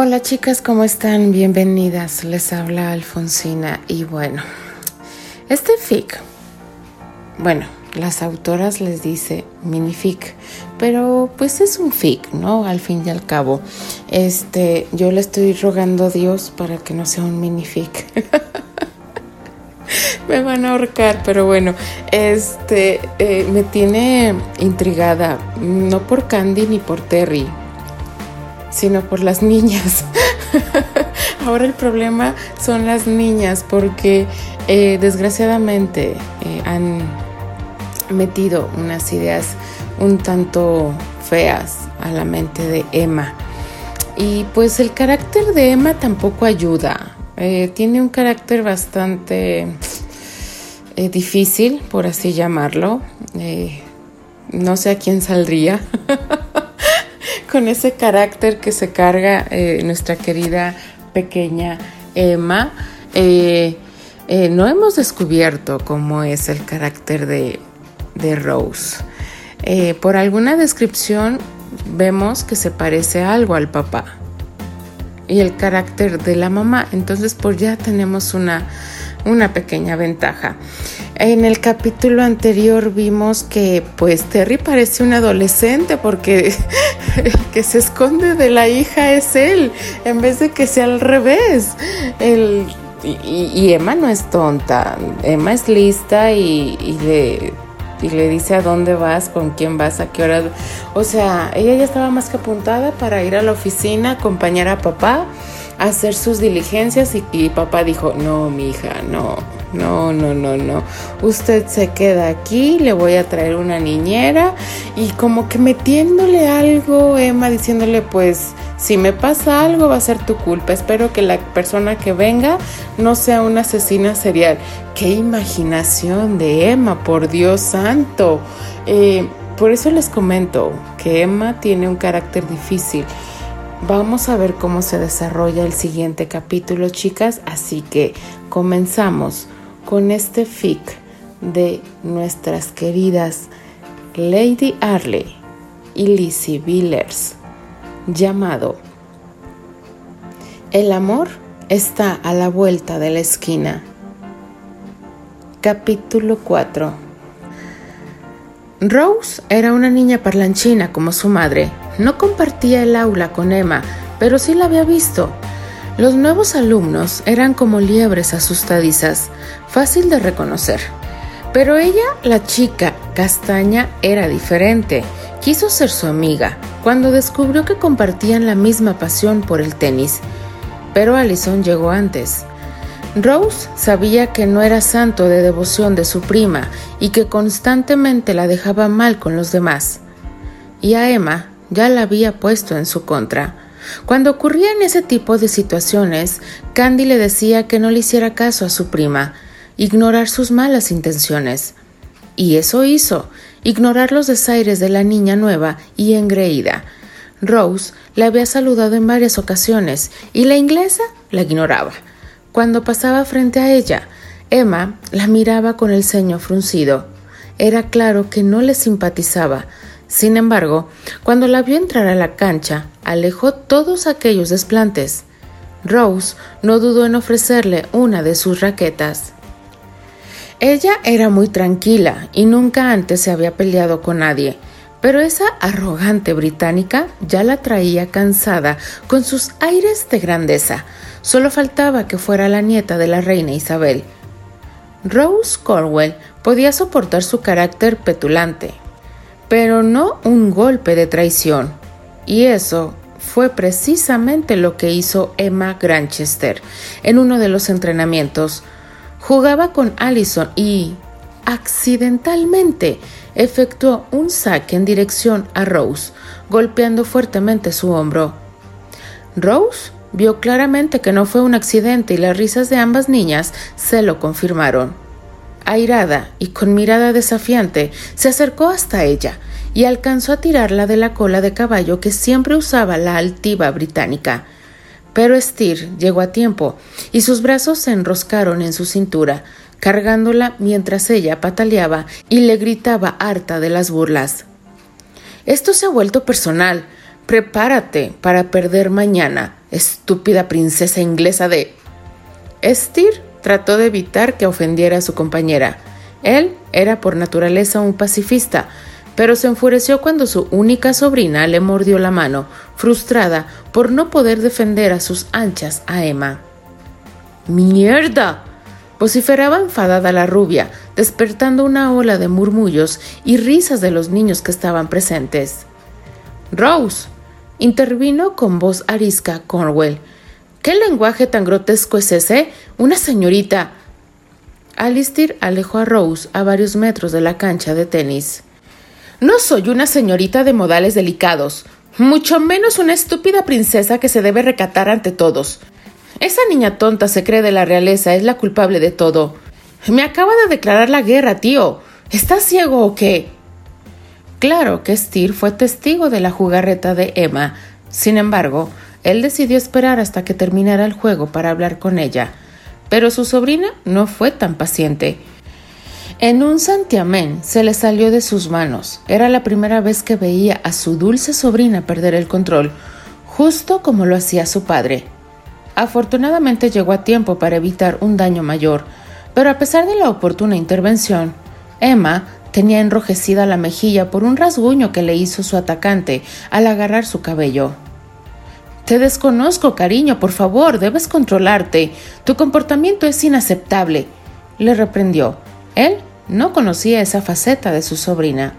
Hola chicas, ¿cómo están? Bienvenidas. Les habla Alfonsina y bueno, este fic, bueno, las autoras les dice minific, pero pues es un fic, ¿no? Al fin y al cabo, este, yo le estoy rogando a Dios para que no sea un minific. me van a ahorcar, pero bueno, este, eh, me tiene intrigada, no por Candy ni por Terry, sino por las niñas. Ahora el problema son las niñas porque eh, desgraciadamente eh, han metido unas ideas un tanto feas a la mente de Emma. Y pues el carácter de Emma tampoco ayuda. Eh, tiene un carácter bastante difícil, por así llamarlo. no sé a quién saldría. con ese carácter que se carga eh, nuestra querida pequeña Emma. Eh, eh, no hemos descubierto cómo es el carácter de, Rose. por alguna descripción vemos que se parece algo al papá y el carácter de la mamá. Entonces, pues ya tenemos una, una pequeña ventaja. En el capítulo anterior vimos que pues Terry parece un adolescente porque el que se esconde de la hija es él, en vez de que sea al revés. y, Emma no es tonta, Emma es lista y, y, le, y le dice a dónde vas, con quién vas, a qué hora. O sea, ella ya estaba más que apuntada para ir a la oficina, acompañar a papá hacer sus diligencias y, papá dijo, no, mi hija, no, no, no, no, no. Usted se queda aquí, le voy a traer una niñera y como que metiéndole algo, Emma diciéndole, pues, si me pasa algo va a ser tu culpa. Espero que la persona que venga no sea una asesina serial. Qué imaginación de Emma, por Dios santo. Eh, por eso les comento que Emma tiene un carácter difícil. Vamos a ver cómo se desarrolla el siguiente capítulo, chicas, así que comenzamos con este fic de nuestras queridas Lady Arley y Lizzie Villers, llamado El amor está a la vuelta de la esquina. Capítulo 4 Rose era una niña parlanchina como su madre no compartía el aula con Emma, pero sí la había visto. Los nuevos alumnos eran como liebres asustadizas, fácil de reconocer. Pero ella, la chica castaña, era diferente. Quiso ser su amiga cuando descubrió que compartían la misma pasión por el tenis. Pero Allison llegó antes. Rose sabía que no era santo de devoción de su prima y que constantemente la dejaba mal con los demás. Y a Emma ya la había puesto en su contra. Cuando ocurrían ese tipo de situaciones, Candy le decía que no le hiciera caso a su prima, ignorar sus malas intenciones. Y eso hizo, ignorar los desaires de la niña nueva y engreída. Rose la había saludado en varias ocasiones y la inglesa la ignoraba. Cuando pasaba frente a ella, Emma la miraba con el ceño fruncido. Era claro que no le simpatizaba, sin embargo, cuando la vio entrar a la cancha, alejó todos aquellos desplantes. Rose no dudó en ofrecerle una de sus raquetas. Ella era muy tranquila y nunca antes se había peleado con nadie, pero esa arrogante británica ya la traía cansada con sus aires de grandeza. Solo faltaba que fuera la nieta de la reina Isabel. Rose Cornwell podía soportar su carácter petulante, pero no un golpe de traición. Y eso fue precisamente lo que hizo Emma Granchester en uno de los entrenamientos. Jugaba con Allison y, accidentalmente, efectuó un saque en dirección a Rose, golpeando fuertemente su hombro. Rose vio claramente que no fue un accidente y las risas de ambas niñas se lo confirmaron airada y con mirada desafiante, se acercó hasta ella y alcanzó a tirarla de la cola de caballo que siempre usaba la altiva británica. Pero Steer llegó a tiempo y sus brazos se enroscaron en su cintura, cargándola mientras ella pataleaba y le gritaba harta de las burlas. Esto se ha vuelto personal. Prepárate para perder mañana. estúpida princesa inglesa de... Estir trató de evitar que ofendiera a su compañera. Él era por naturaleza un pacifista, pero se enfureció cuando su única sobrina le mordió la mano, frustrada por no poder defender a sus anchas a Emma. ¡Mierda! vociferaba enfadada la rubia, despertando una ola de murmullos y risas de los niños que estaban presentes. Rose, intervino con voz arisca Cornwell. ¿Qué lenguaje tan grotesco es ese? Una señorita. Alistair alejó a Rose a varios metros de la cancha de tenis. No soy una señorita de modales delicados, mucho menos una estúpida princesa que se debe recatar ante todos. Esa niña tonta se cree de la realeza, es la culpable de todo. Me acaba de declarar la guerra, tío. ¿Estás ciego o qué? Claro que Steer fue testigo de la jugarreta de Emma. Sin embargo, él decidió esperar hasta que terminara el juego para hablar con ella. Pero su sobrina no fue tan paciente. En un santiamén se le salió de sus manos. Era la primera vez que veía a su dulce sobrina perder el control, justo como lo hacía su padre. Afortunadamente llegó a tiempo para evitar un daño mayor, pero a pesar de la oportuna intervención, Emma tenía enrojecida la mejilla por un rasguño que le hizo su atacante al agarrar su cabello. Te desconozco, cariño, por favor, debes controlarte. Tu comportamiento es inaceptable, le reprendió. Él no conocía esa faceta de su sobrina.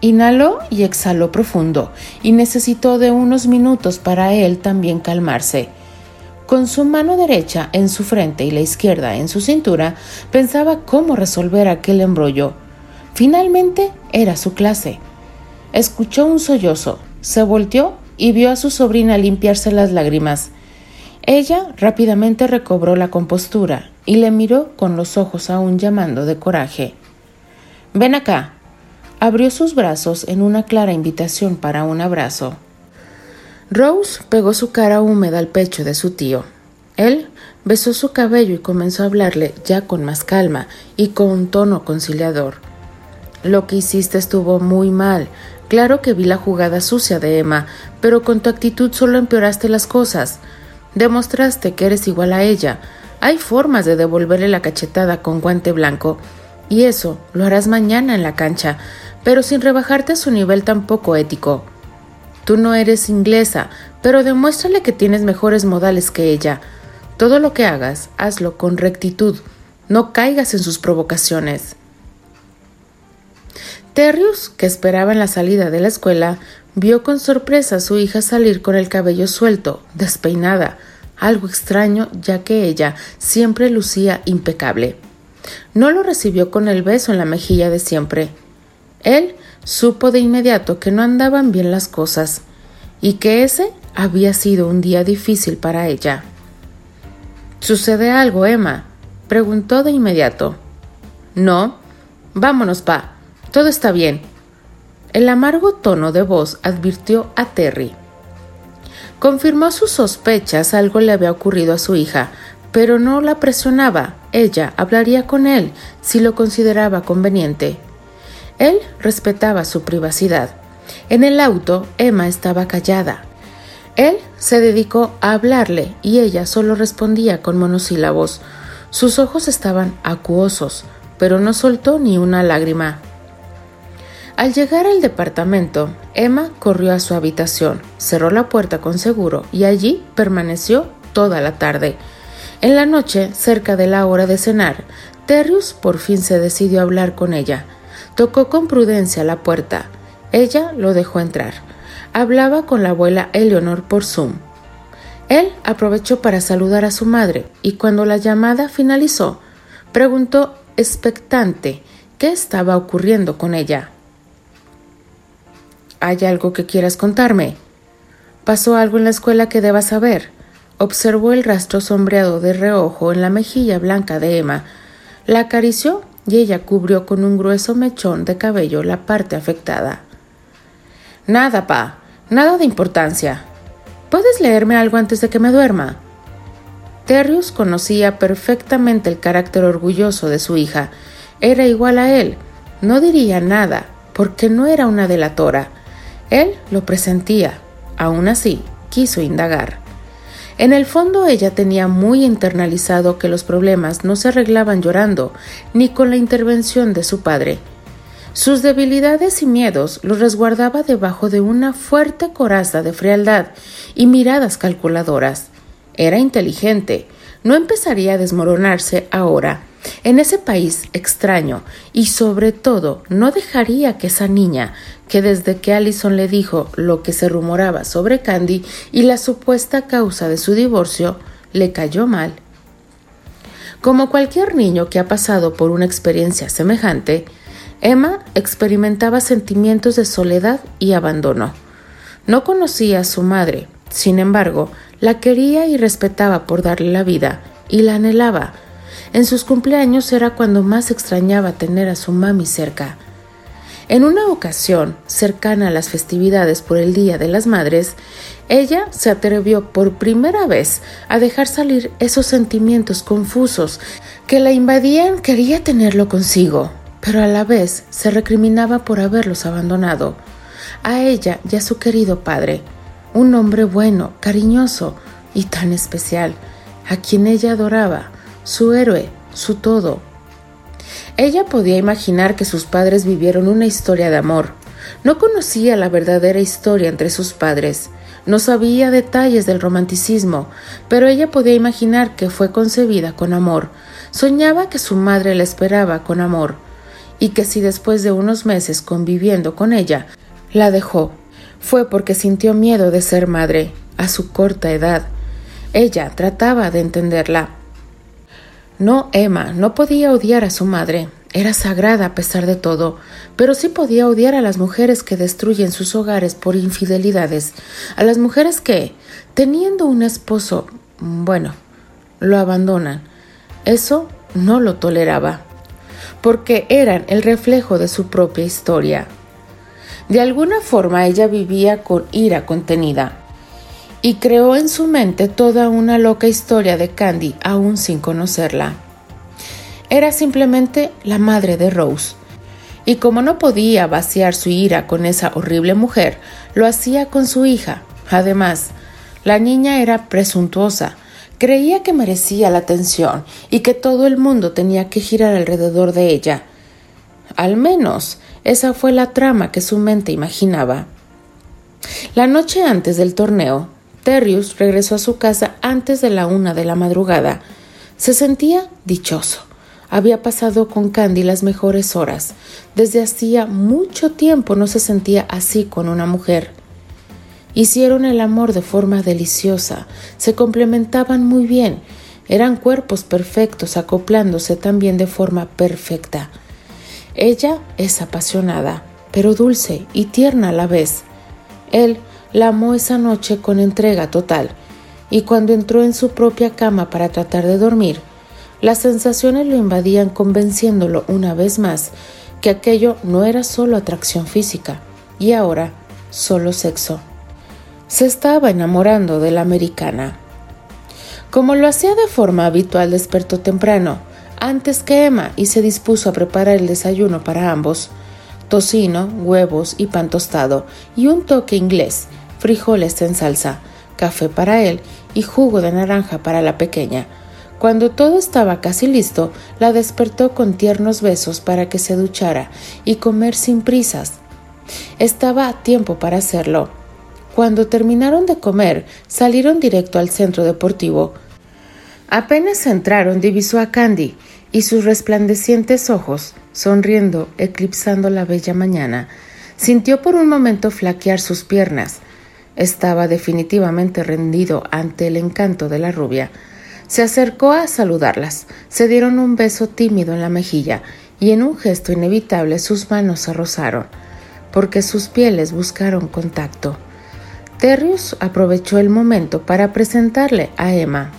Inhaló y exhaló profundo, y necesitó de unos minutos para él también calmarse. Con su mano derecha en su frente y la izquierda en su cintura, pensaba cómo resolver aquel embrollo. Finalmente era su clase. Escuchó un sollozo, se volteó y vio a su sobrina limpiarse las lágrimas. Ella rápidamente recobró la compostura y le miró con los ojos aún llamando de coraje. Ven acá. Abrió sus brazos en una clara invitación para un abrazo. Rose pegó su cara húmeda al pecho de su tío. Él besó su cabello y comenzó a hablarle ya con más calma y con un tono conciliador. Lo que hiciste estuvo muy mal. Claro que vi la jugada sucia de Emma, pero con tu actitud solo empeoraste las cosas. Demostraste que eres igual a ella. Hay formas de devolverle la cachetada con guante blanco. Y eso lo harás mañana en la cancha, pero sin rebajarte a su nivel tan poco ético. Tú no eres inglesa, pero demuéstrale que tienes mejores modales que ella. Todo lo que hagas, hazlo con rectitud. No caigas en sus provocaciones. Terrius, que esperaba en la salida de la escuela, vio con sorpresa a su hija salir con el cabello suelto, despeinada, algo extraño ya que ella siempre lucía impecable. No lo recibió con el beso en la mejilla de siempre. Él supo de inmediato que no andaban bien las cosas y que ese había sido un día difícil para ella. ¿Sucede algo, Emma? preguntó de inmediato. No. Vámonos, pa. Todo está bien. El amargo tono de voz advirtió a Terry. Confirmó sus sospechas, algo le había ocurrido a su hija, pero no la presionaba. Ella hablaría con él si lo consideraba conveniente. Él respetaba su privacidad. En el auto, Emma estaba callada. Él se dedicó a hablarle y ella solo respondía con monosílabos. Sus ojos estaban acuosos, pero no soltó ni una lágrima. Al llegar al departamento, Emma corrió a su habitación, cerró la puerta con seguro y allí permaneció toda la tarde. En la noche, cerca de la hora de cenar, Terrius por fin se decidió a hablar con ella. Tocó con prudencia la puerta. Ella lo dejó entrar. Hablaba con la abuela Eleonor por Zoom. Él aprovechó para saludar a su madre y cuando la llamada finalizó, preguntó expectante qué estaba ocurriendo con ella. ¿Hay algo que quieras contarme? ¿Pasó algo en la escuela que debas saber? Observó el rastro sombreado de reojo en la mejilla blanca de Emma. La acarició y ella cubrió con un grueso mechón de cabello la parte afectada. Nada, pa, nada de importancia. ¿Puedes leerme algo antes de que me duerma? Terrius conocía perfectamente el carácter orgulloso de su hija. Era igual a él. No diría nada, porque no era una delatora. Él lo presentía. Aún así, quiso indagar. En el fondo ella tenía muy internalizado que los problemas no se arreglaban llorando, ni con la intervención de su padre. Sus debilidades y miedos los resguardaba debajo de una fuerte coraza de frialdad y miradas calculadoras. Era inteligente, no empezaría a desmoronarse ahora, en ese país extraño, y sobre todo no dejaría que esa niña, que desde que Allison le dijo lo que se rumoraba sobre Candy y la supuesta causa de su divorcio, le cayó mal. Como cualquier niño que ha pasado por una experiencia semejante, Emma experimentaba sentimientos de soledad y abandono. No conocía a su madre, sin embargo, la quería y respetaba por darle la vida, y la anhelaba. En sus cumpleaños era cuando más extrañaba tener a su mami cerca. En una ocasión, cercana a las festividades por el Día de las Madres, ella se atrevió por primera vez a dejar salir esos sentimientos confusos que la invadían, quería tenerlo consigo pero a la vez se recriminaba por haberlos abandonado, a ella y a su querido padre, un hombre bueno, cariñoso y tan especial, a quien ella adoraba, su héroe, su todo. Ella podía imaginar que sus padres vivieron una historia de amor. No conocía la verdadera historia entre sus padres, no sabía detalles del romanticismo, pero ella podía imaginar que fue concebida con amor. Soñaba que su madre la esperaba con amor y que si después de unos meses conviviendo con ella la dejó, fue porque sintió miedo de ser madre a su corta edad. Ella trataba de entenderla. No, Emma no podía odiar a su madre, era sagrada a pesar de todo, pero sí podía odiar a las mujeres que destruyen sus hogares por infidelidades, a las mujeres que, teniendo un esposo, bueno, lo abandonan. Eso no lo toleraba porque eran el reflejo de su propia historia. De alguna forma ella vivía con ira contenida y creó en su mente toda una loca historia de Candy aún sin conocerla. Era simplemente la madre de Rose, y como no podía vaciar su ira con esa horrible mujer, lo hacía con su hija. Además, la niña era presuntuosa, Creía que merecía la atención y que todo el mundo tenía que girar alrededor de ella. Al menos esa fue la trama que su mente imaginaba. La noche antes del torneo, Terrius regresó a su casa antes de la una de la madrugada. Se sentía dichoso. Había pasado con Candy las mejores horas. Desde hacía mucho tiempo no se sentía así con una mujer. Hicieron el amor de forma deliciosa, se complementaban muy bien, eran cuerpos perfectos acoplándose también de forma perfecta. Ella es apasionada, pero dulce y tierna a la vez. Él la amó esa noche con entrega total, y cuando entró en su propia cama para tratar de dormir, las sensaciones lo invadían convenciéndolo una vez más que aquello no era solo atracción física, y ahora solo sexo se estaba enamorando de la americana. Como lo hacía de forma habitual, despertó temprano, antes que Emma, y se dispuso a preparar el desayuno para ambos. Tocino, huevos y pan tostado, y un toque inglés, frijoles en salsa, café para él y jugo de naranja para la pequeña. Cuando todo estaba casi listo, la despertó con tiernos besos para que se duchara y comer sin prisas. Estaba a tiempo para hacerlo cuando terminaron de comer, salieron directo al centro deportivo. Apenas entraron, divisó a Candy y sus resplandecientes ojos, sonriendo, eclipsando la bella mañana. Sintió por un momento flaquear sus piernas. Estaba definitivamente rendido ante el encanto de la rubia. Se acercó a saludarlas, se dieron un beso tímido en la mejilla y en un gesto inevitable sus manos se rozaron, porque sus pieles buscaron contacto. Terrius aprovechó el momento para presentarle a Emma.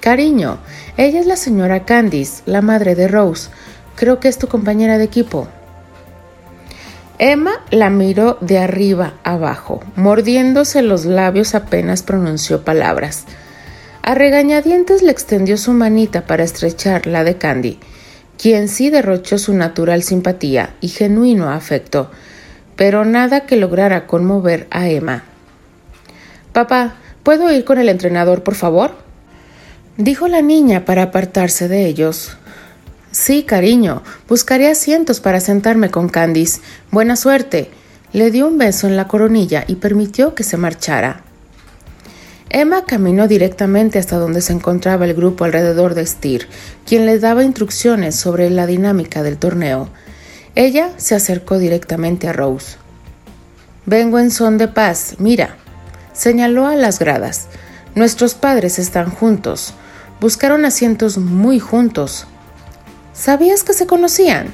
Cariño, ella es la señora Candice, la madre de Rose. Creo que es tu compañera de equipo. Emma la miró de arriba abajo, mordiéndose los labios apenas pronunció palabras. A regañadientes le extendió su manita para estrechar la de Candy, quien sí derrochó su natural simpatía y genuino afecto pero nada que lograra conmover a Emma. Papá, ¿Puedo ir con el entrenador, por favor? Dijo la niña para apartarse de ellos. Sí, cariño, buscaré asientos para sentarme con Candice. Buena suerte. Le dio un beso en la coronilla y permitió que se marchara. Emma caminó directamente hasta donde se encontraba el grupo alrededor de Steer, quien le daba instrucciones sobre la dinámica del torneo. Ella se acercó directamente a Rose. Vengo en son de paz, mira. Señaló a las gradas. Nuestros padres están juntos. Buscaron asientos muy juntos. ¿Sabías que se conocían?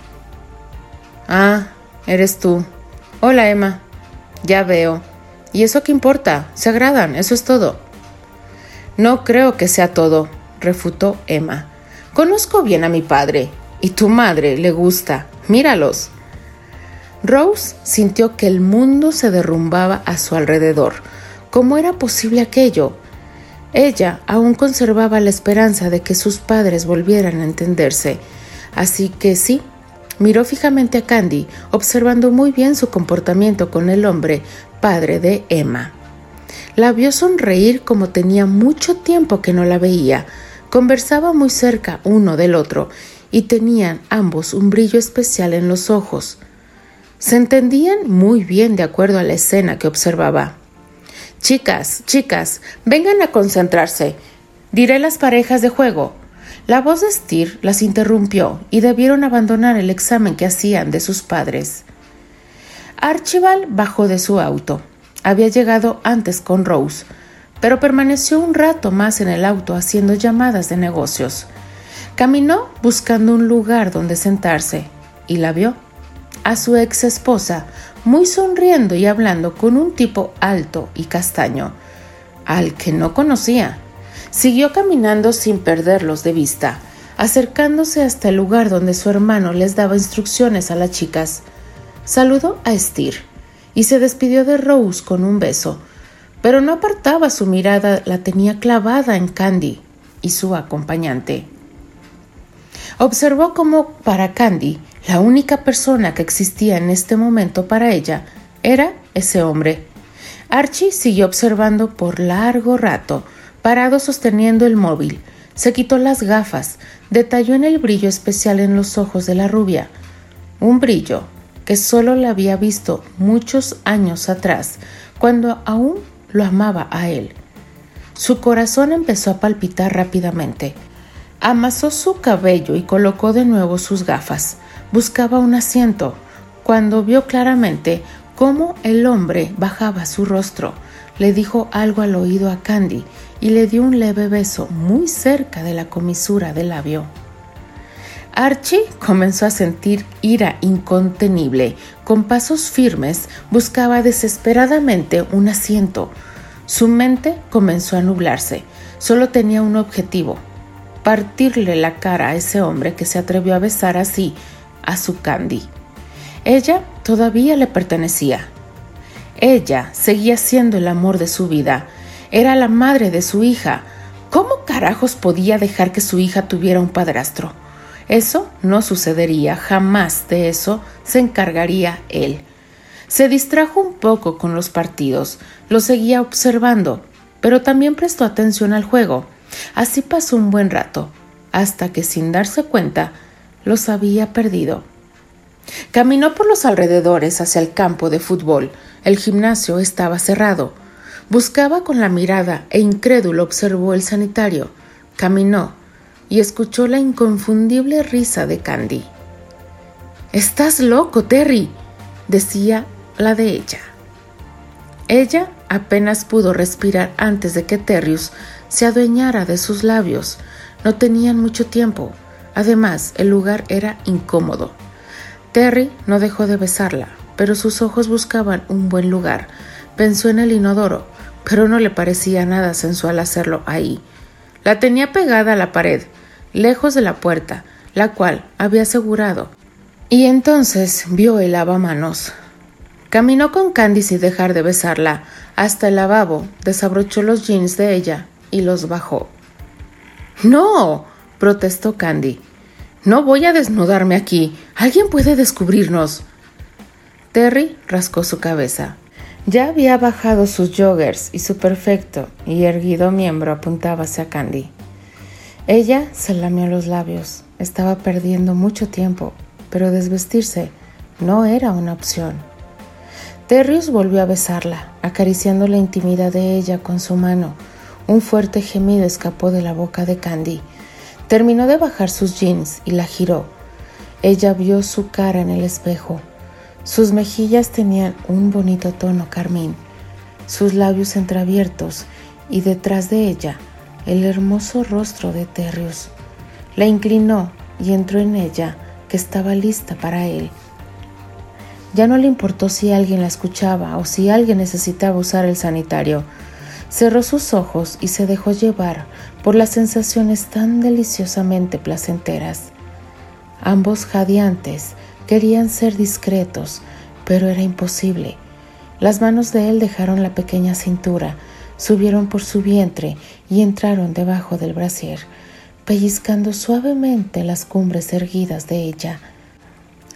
Ah, eres tú. Hola, Emma. Ya veo. ¿Y eso qué importa? Se agradan, eso es todo. No creo que sea todo, refutó Emma. Conozco bien a mi padre, y tu madre le gusta. Míralos. Rose sintió que el mundo se derrumbaba a su alrededor. ¿Cómo era posible aquello? Ella aún conservaba la esperanza de que sus padres volvieran a entenderse. Así que sí, miró fijamente a Candy, observando muy bien su comportamiento con el hombre, padre de Emma. La vio sonreír como tenía mucho tiempo que no la veía. Conversaba muy cerca uno del otro y tenían ambos un brillo especial en los ojos. Se entendían muy bien de acuerdo a la escena que observaba. Chicas, chicas, vengan a concentrarse. Diré las parejas de juego. La voz de Steer las interrumpió y debieron abandonar el examen que hacían de sus padres. Archibald bajó de su auto. Había llegado antes con Rose, pero permaneció un rato más en el auto haciendo llamadas de negocios. Caminó buscando un lugar donde sentarse y la vio. A su ex esposa, muy sonriendo y hablando con un tipo alto y castaño, al que no conocía. Siguió caminando sin perderlos de vista, acercándose hasta el lugar donde su hermano les daba instrucciones a las chicas. Saludó a Steer y se despidió de Rose con un beso, pero no apartaba su mirada, la tenía clavada en Candy y su acompañante. Observó cómo para Candy la única persona que existía en este momento para ella era ese hombre. Archie siguió observando por largo rato, parado sosteniendo el móvil. Se quitó las gafas, detalló en el brillo especial en los ojos de la rubia. Un brillo que solo le había visto muchos años atrás, cuando aún lo amaba a él. Su corazón empezó a palpitar rápidamente. Amasó su cabello y colocó de nuevo sus gafas. Buscaba un asiento, cuando vio claramente cómo el hombre bajaba su rostro. Le dijo algo al oído a Candy y le dio un leve beso muy cerca de la comisura del labio. Archie comenzó a sentir ira incontenible. Con pasos firmes buscaba desesperadamente un asiento. Su mente comenzó a nublarse. Solo tenía un objetivo, partirle la cara a ese hombre que se atrevió a besar así a su Candy. Ella todavía le pertenecía. Ella seguía siendo el amor de su vida. Era la madre de su hija. ¿Cómo carajos podía dejar que su hija tuviera un padrastro? Eso no sucedería, jamás de eso se encargaría él. Se distrajo un poco con los partidos, lo seguía observando, pero también prestó atención al juego. Así pasó un buen rato, hasta que sin darse cuenta los había perdido. Caminó por los alrededores hacia el campo de fútbol. El gimnasio estaba cerrado. Buscaba con la mirada e incrédulo observó el sanitario. Caminó y escuchó la inconfundible risa de Candy. Estás loco, Terry, decía la de ella. Ella apenas pudo respirar antes de que Terrius se adueñara de sus labios. No tenían mucho tiempo. Además, el lugar era incómodo. Terry no dejó de besarla, pero sus ojos buscaban un buen lugar. Pensó en el inodoro, pero no le parecía nada sensual hacerlo ahí. La tenía pegada a la pared, lejos de la puerta, la cual había asegurado. Y entonces vio el lavamanos. Caminó con Candy sin dejar de besarla hasta el lavabo, desabrochó los jeans de ella y los bajó. No, protestó Candy. No voy a desnudarme aquí. Alguien puede descubrirnos. Terry rascó su cabeza. Ya había bajado sus joggers y su perfecto y erguido miembro apuntaba hacia Candy. Ella se lamió los labios. Estaba perdiendo mucho tiempo, pero desvestirse no era una opción. Terrius volvió a besarla, acariciando la intimidad de ella con su mano. Un fuerte gemido escapó de la boca de Candy. Terminó de bajar sus jeans y la giró. Ella vio su cara en el espejo. Sus mejillas tenían un bonito tono carmín, sus labios entreabiertos y detrás de ella el hermoso rostro de Terrius. La inclinó y entró en ella, que estaba lista para él. Ya no le importó si alguien la escuchaba o si alguien necesitaba usar el sanitario. Cerró sus ojos y se dejó llevar por las sensaciones tan deliciosamente placenteras. Ambos jadeantes Querían ser discretos, pero era imposible. Las manos de él dejaron la pequeña cintura, subieron por su vientre y entraron debajo del brasier, pellizcando suavemente las cumbres erguidas de ella.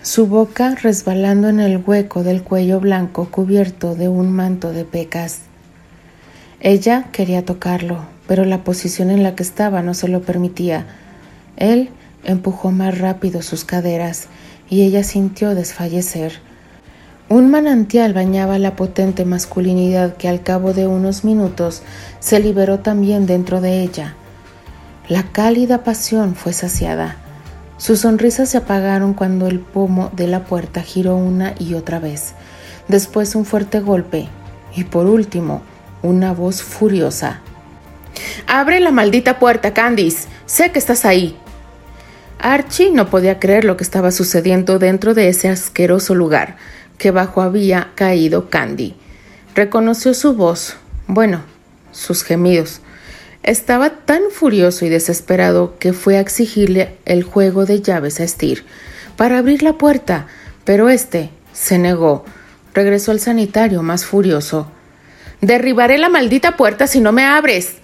Su boca resbalando en el hueco del cuello blanco cubierto de un manto de pecas. Ella quería tocarlo, pero la posición en la que estaba no se lo permitía. Él empujó más rápido sus caderas y ella sintió desfallecer. Un manantial bañaba la potente masculinidad que al cabo de unos minutos se liberó también dentro de ella. La cálida pasión fue saciada. Sus sonrisas se apagaron cuando el pomo de la puerta giró una y otra vez. Después un fuerte golpe y por último una voz furiosa. Abre la maldita puerta, Candice. Sé que estás ahí. Archie no podía creer lo que estaba sucediendo dentro de ese asqueroso lugar que bajo había caído Candy. Reconoció su voz, bueno, sus gemidos. Estaba tan furioso y desesperado que fue a exigirle el juego de llaves a Steer para abrir la puerta, pero este se negó. Regresó al sanitario más furioso. Derribaré la maldita puerta si no me abres.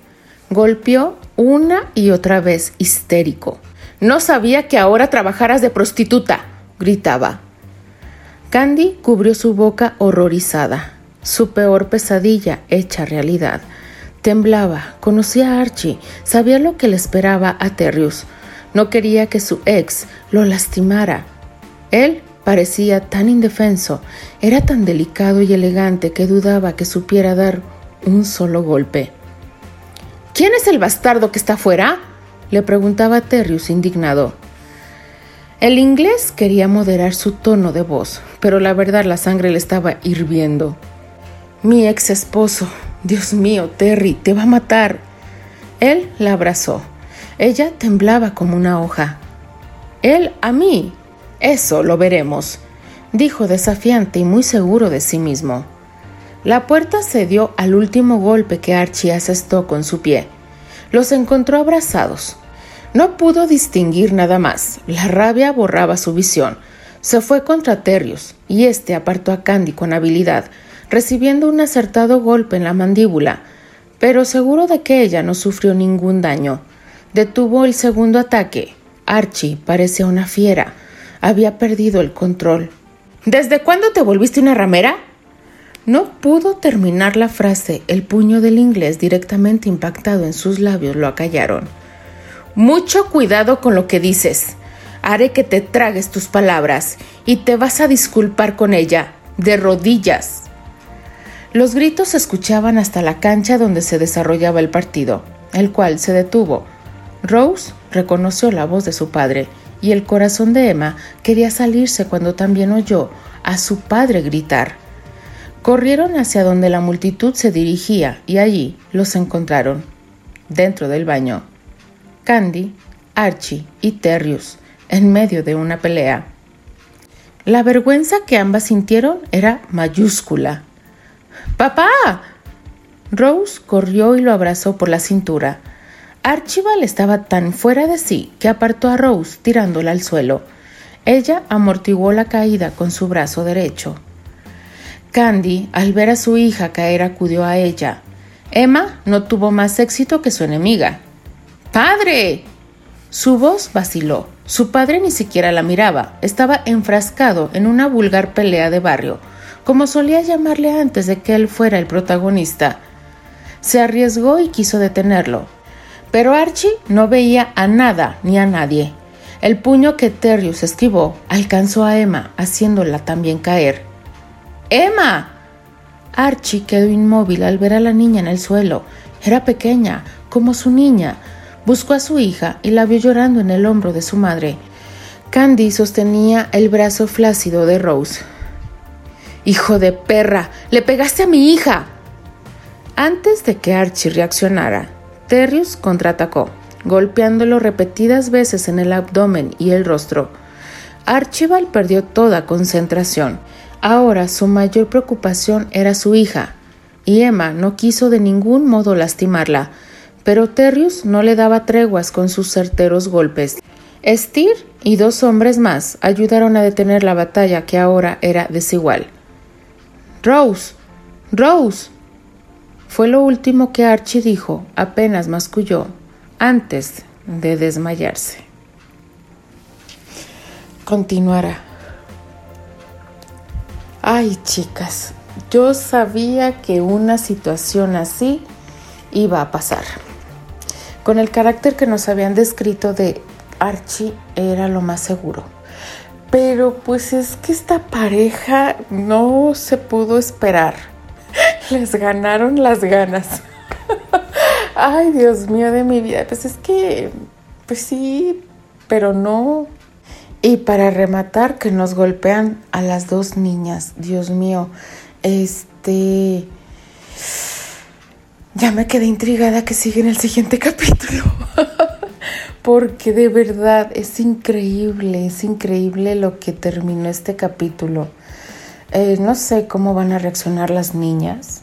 Golpeó una y otra vez, histérico. No sabía que ahora trabajaras de prostituta, gritaba. Candy cubrió su boca horrorizada, su peor pesadilla hecha realidad. Temblaba, conocía a Archie, sabía lo que le esperaba a Terrius. No quería que su ex lo lastimara. Él parecía tan indefenso, era tan delicado y elegante que dudaba que supiera dar un solo golpe. ¿Quién es el bastardo que está afuera? Le preguntaba Terrius indignado. El inglés quería moderar su tono de voz, pero la verdad la sangre le estaba hirviendo. Mi ex esposo, Dios mío, Terry, te va a matar. Él la abrazó. Ella temblaba como una hoja. Él a mí. Eso lo veremos, dijo desafiante y muy seguro de sí mismo. La puerta cedió al último golpe que Archie asestó con su pie. Los encontró abrazados. No pudo distinguir nada más. La rabia borraba su visión. Se fue contra Terrius, y éste apartó a Candy con habilidad, recibiendo un acertado golpe en la mandíbula, pero seguro de que ella no sufrió ningún daño. Detuvo el segundo ataque. Archie parecía una fiera. Había perdido el control. ¿Desde cuándo te volviste una ramera? No pudo terminar la frase. El puño del inglés directamente impactado en sus labios lo acallaron. Mucho cuidado con lo que dices. Haré que te tragues tus palabras y te vas a disculpar con ella, de rodillas. Los gritos se escuchaban hasta la cancha donde se desarrollaba el partido, el cual se detuvo. Rose reconoció la voz de su padre y el corazón de Emma quería salirse cuando también oyó a su padre gritar. Corrieron hacia donde la multitud se dirigía y allí los encontraron, dentro del baño. Candy, Archie y Terrius en medio de una pelea. La vergüenza que ambas sintieron era mayúscula. ¡Papá! Rose corrió y lo abrazó por la cintura. Archibald estaba tan fuera de sí que apartó a Rose tirándola al suelo. Ella amortiguó la caída con su brazo derecho. Candy, al ver a su hija caer, acudió a ella. Emma no tuvo más éxito que su enemiga. ¡Padre! Su voz vaciló. Su padre ni siquiera la miraba. Estaba enfrascado en una vulgar pelea de barrio, como solía llamarle antes de que él fuera el protagonista. Se arriesgó y quiso detenerlo, pero Archie no veía a nada ni a nadie. El puño que Terrius esquivó alcanzó a Emma, haciéndola también caer. ¡Emma! Archie quedó inmóvil al ver a la niña en el suelo. Era pequeña, como su niña. Buscó a su hija y la vio llorando en el hombro de su madre. Candy sostenía el brazo flácido de Rose. Hijo de perra, le pegaste a mi hija. Antes de que Archie reaccionara, Terrius contraatacó, golpeándolo repetidas veces en el abdomen y el rostro. Archibald perdió toda concentración. Ahora su mayor preocupación era su hija, y Emma no quiso de ningún modo lastimarla, pero Terrius no le daba treguas con sus certeros golpes. Steer y dos hombres más ayudaron a detener la batalla que ahora era desigual. Rose. Rose. Fue lo último que Archie dijo, apenas masculló, antes de desmayarse. Continuará. Ay, chicas, yo sabía que una situación así iba a pasar. Con el carácter que nos habían descrito de Archie era lo más seguro. Pero pues es que esta pareja no se pudo esperar. Les ganaron las ganas. Ay, Dios mío de mi vida. Pues es que, pues sí, pero no. Y para rematar, que nos golpean a las dos niñas. Dios mío, este... Ya me quedé intrigada que sigue en el siguiente capítulo porque de verdad es increíble, es increíble lo que terminó este capítulo. Eh, no sé cómo van a reaccionar las niñas.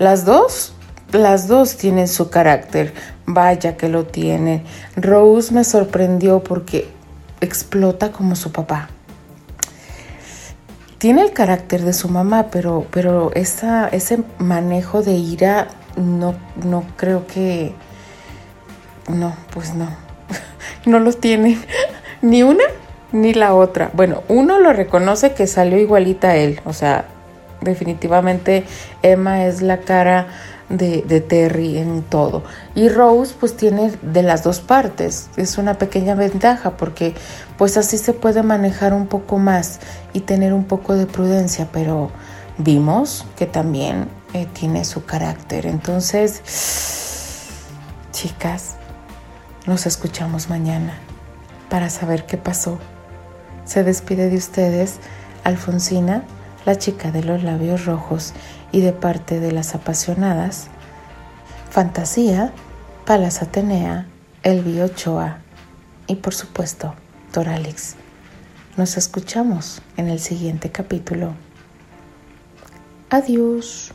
Las dos, las dos tienen su carácter, vaya que lo tienen. Rose me sorprendió porque explota como su papá. Tiene el carácter de su mamá, pero, pero esa, ese manejo de ira no, no creo que... No, pues no no los tiene ni una ni la otra. Bueno, uno lo reconoce que salió igualita a él, o sea, definitivamente Emma es la cara de, de, Terry en todo. Y Rose pues tiene de las dos partes, es una pequeña ventaja porque pues así se puede manejar un poco más y tener un poco de prudencia, pero vimos que también eh, tiene su carácter. Entonces, chicas, nos escuchamos mañana para saber qué pasó. Se despide de ustedes Alfonsina, la chica de los labios rojos y de parte de las apasionadas, Fantasía, Palas Atenea, Elvi Ochoa y por supuesto Doralix. Nos escuchamos en el siguiente capítulo. Adiós.